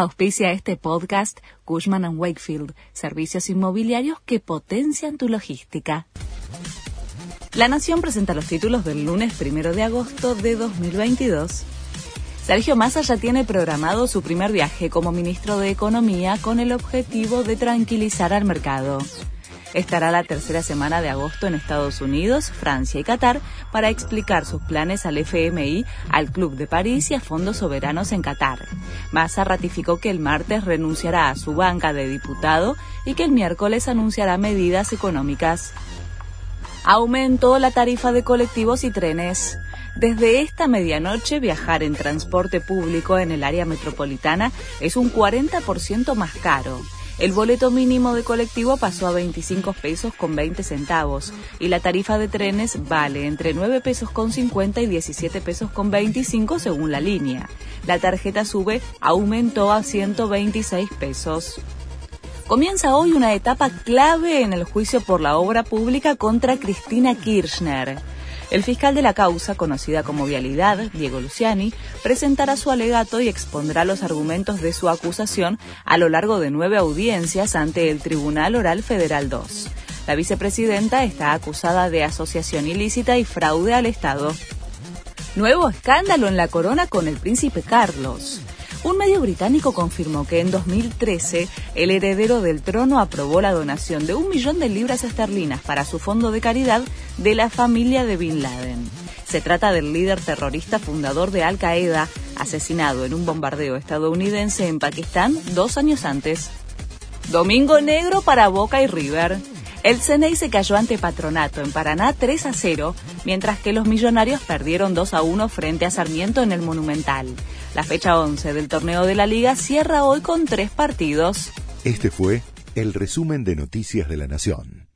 Auspicia este podcast Cushman ⁇ Wakefield, servicios inmobiliarios que potencian tu logística. La Nación presenta los títulos del lunes primero de agosto de 2022. Sergio Massa ya tiene programado su primer viaje como ministro de Economía con el objetivo de tranquilizar al mercado. Estará la tercera semana de agosto en Estados Unidos, Francia y Qatar para explicar sus planes al FMI, al Club de París y a fondos soberanos en Qatar. Massa ratificó que el martes renunciará a su banca de diputado y que el miércoles anunciará medidas económicas. Aumentó la tarifa de colectivos y trenes. Desde esta medianoche, viajar en transporte público en el área metropolitana es un 40% más caro. El boleto mínimo de colectivo pasó a 25 pesos con 20 centavos y la tarifa de trenes vale entre 9 pesos con 50 y 17 pesos con 25 según la línea. La tarjeta sube aumentó a 126 pesos. Comienza hoy una etapa clave en el juicio por la obra pública contra Cristina Kirchner. El fiscal de la causa, conocida como Vialidad, Diego Luciani, presentará su alegato y expondrá los argumentos de su acusación a lo largo de nueve audiencias ante el Tribunal Oral Federal 2. La vicepresidenta está acusada de asociación ilícita y fraude al Estado. Nuevo escándalo en la corona con el príncipe Carlos. Un medio británico confirmó que en 2013 el heredero del trono aprobó la donación de un millón de libras esterlinas para su fondo de caridad de la familia de Bin Laden. Se trata del líder terrorista fundador de Al Qaeda, asesinado en un bombardeo estadounidense en Pakistán dos años antes. Domingo negro para Boca y River. El CNI se cayó ante Patronato en Paraná 3 a 0, mientras que los millonarios perdieron 2 a 1 frente a Sarmiento en el Monumental. La fecha 11 del torneo de la liga cierra hoy con tres partidos. Este fue el resumen de Noticias de la Nación.